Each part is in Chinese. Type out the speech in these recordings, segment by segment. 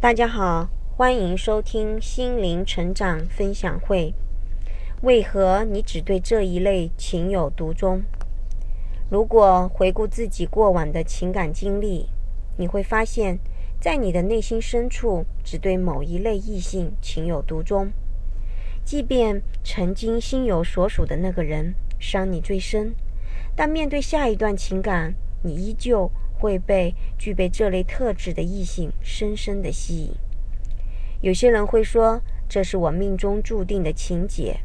大家好，欢迎收听心灵成长分享会。为何你只对这一类情有独钟？如果回顾自己过往的情感经历，你会发现，在你的内心深处，只对某一类异性情有独钟。即便曾经心有所属的那个人伤你最深，但面对下一段情感，你依旧会被具备这类特质的异性深深的吸引。有些人会说，这是我命中注定的情节，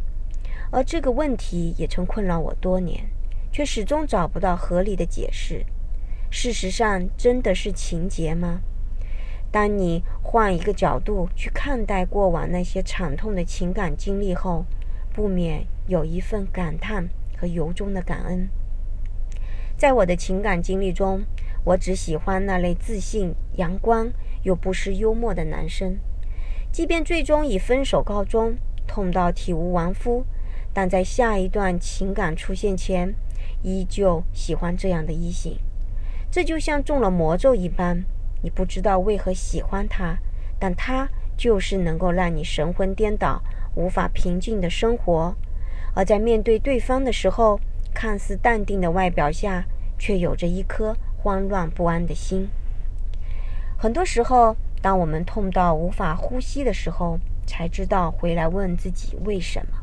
而这个问题也曾困扰我多年，却始终找不到合理的解释。事实上，真的是情节吗？当你换一个角度去看待过往那些惨痛的情感经历后，不免有一份感叹和由衷的感恩。在我的情感经历中，我只喜欢那类自信、阳光又不失幽默的男生。即便最终以分手告终，痛到体无完肤，但在下一段情感出现前，依旧喜欢这样的异性。这就像中了魔咒一般，你不知道为何喜欢他，但他就是能够让你神魂颠倒、无法平静的生活。而在面对对方的时候，看似淡定的外表下，却有着一颗慌乱不安的心。很多时候。当我们痛到无法呼吸的时候，才知道回来问自己为什么？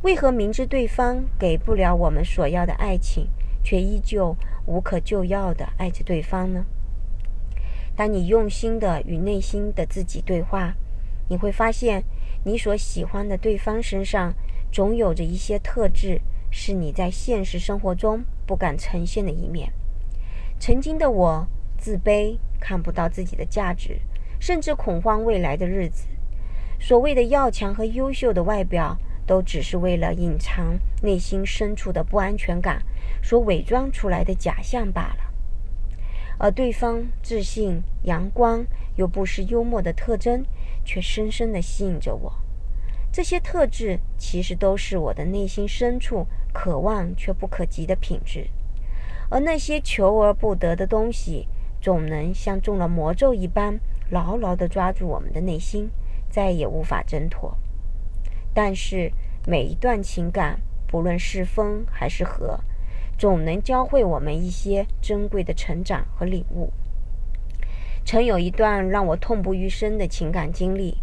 为何明知对方给不了我们所要的爱情，却依旧无可救药的爱着对方呢？当你用心的与内心的自己对话，你会发现，你所喜欢的对方身上，总有着一些特质，是你在现实生活中不敢呈现的一面。曾经的我，自卑，看不到自己的价值。甚至恐慌未来的日子，所谓的要强和优秀的外表，都只是为了隐藏内心深处的不安全感所伪装出来的假象罢了。而对方自信、阳光又不失幽默的特征，却深深地吸引着我。这些特质其实都是我的内心深处渴望却不可及的品质，而那些求而不得的东西，总能像中了魔咒一般。牢牢地抓住我们的内心，再也无法挣脱。但是每一段情感，不论是风还是河，总能教会我们一些珍贵的成长和领悟。曾有一段让我痛不欲生的情感经历，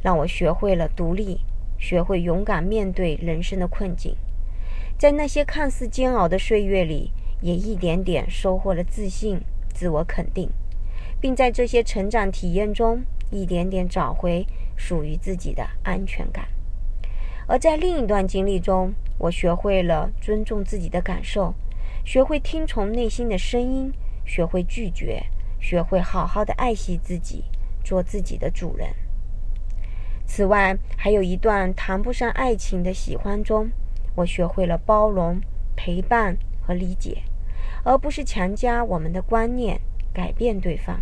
让我学会了独立，学会勇敢面对人生的困境。在那些看似煎熬的岁月里，也一点点收获了自信、自我肯定。并在这些成长体验中，一点点找回属于自己的安全感。而在另一段经历中，我学会了尊重自己的感受，学会听从内心的声音，学会拒绝，学会好好的爱惜自己，做自己的主人。此外，还有一段谈不上爱情的喜欢中，我学会了包容、陪伴和理解，而不是强加我们的观念，改变对方。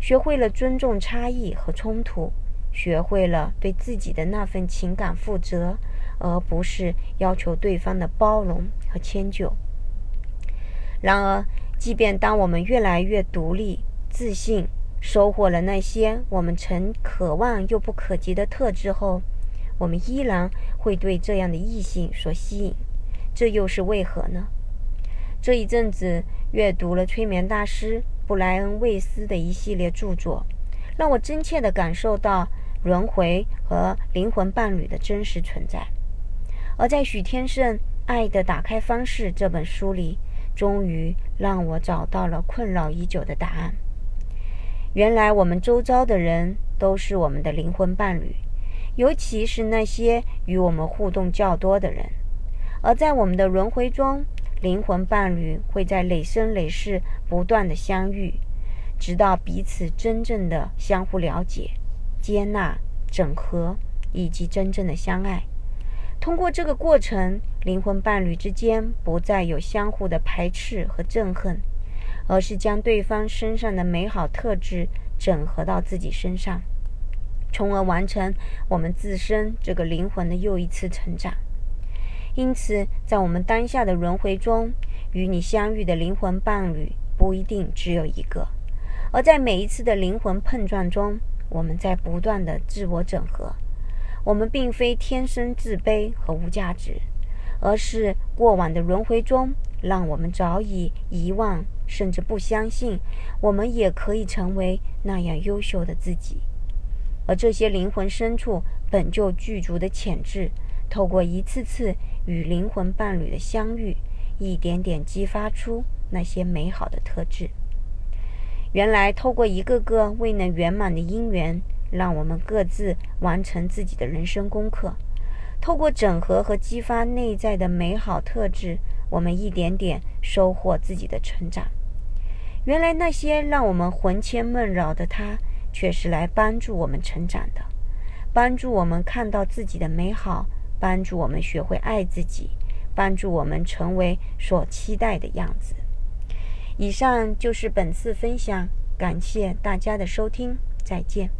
学会了尊重差异和冲突，学会了对自己的那份情感负责，而不是要求对方的包容和迁就。然而，即便当我们越来越独立、自信，收获了那些我们曾渴望又不可及的特质后，我们依然会对这样的异性所吸引。这又是为何呢？这一阵子阅读了催眠大师。布莱恩·魏斯的一系列著作，让我真切地感受到轮回和灵魂伴侣的真实存在。而在许天胜《爱的打开方式》这本书里，终于让我找到了困扰已久的答案。原来，我们周遭的人都是我们的灵魂伴侣，尤其是那些与我们互动较多的人。而在我们的轮回中，灵魂伴侣会在累生累世不断的相遇，直到彼此真正的相互了解、接纳、整合，以及真正的相爱。通过这个过程，灵魂伴侣之间不再有相互的排斥和憎恨，而是将对方身上的美好特质整合到自己身上，从而完成我们自身这个灵魂的又一次成长。因此，在我们当下的轮回中，与你相遇的灵魂伴侣不一定只有一个；而在每一次的灵魂碰撞中，我们在不断的自我整合。我们并非天生自卑和无价值，而是过往的轮回中，让我们早已遗忘，甚至不相信，我们也可以成为那样优秀的自己。而这些灵魂深处本就具足的潜质，透过一次次与灵魂伴侣的相遇，一点点激发出那些美好的特质。原来，透过一个个未能圆满的因缘，让我们各自完成自己的人生功课。透过整合和激发内在的美好特质，我们一点点收获自己的成长。原来，那些让我们魂牵梦绕的他，却是来帮助我们成长的，帮助我们看到自己的美好，帮助我们学会爱自己，帮助我们成为所期待的样子。以上就是本次分享，感谢大家的收听，再见。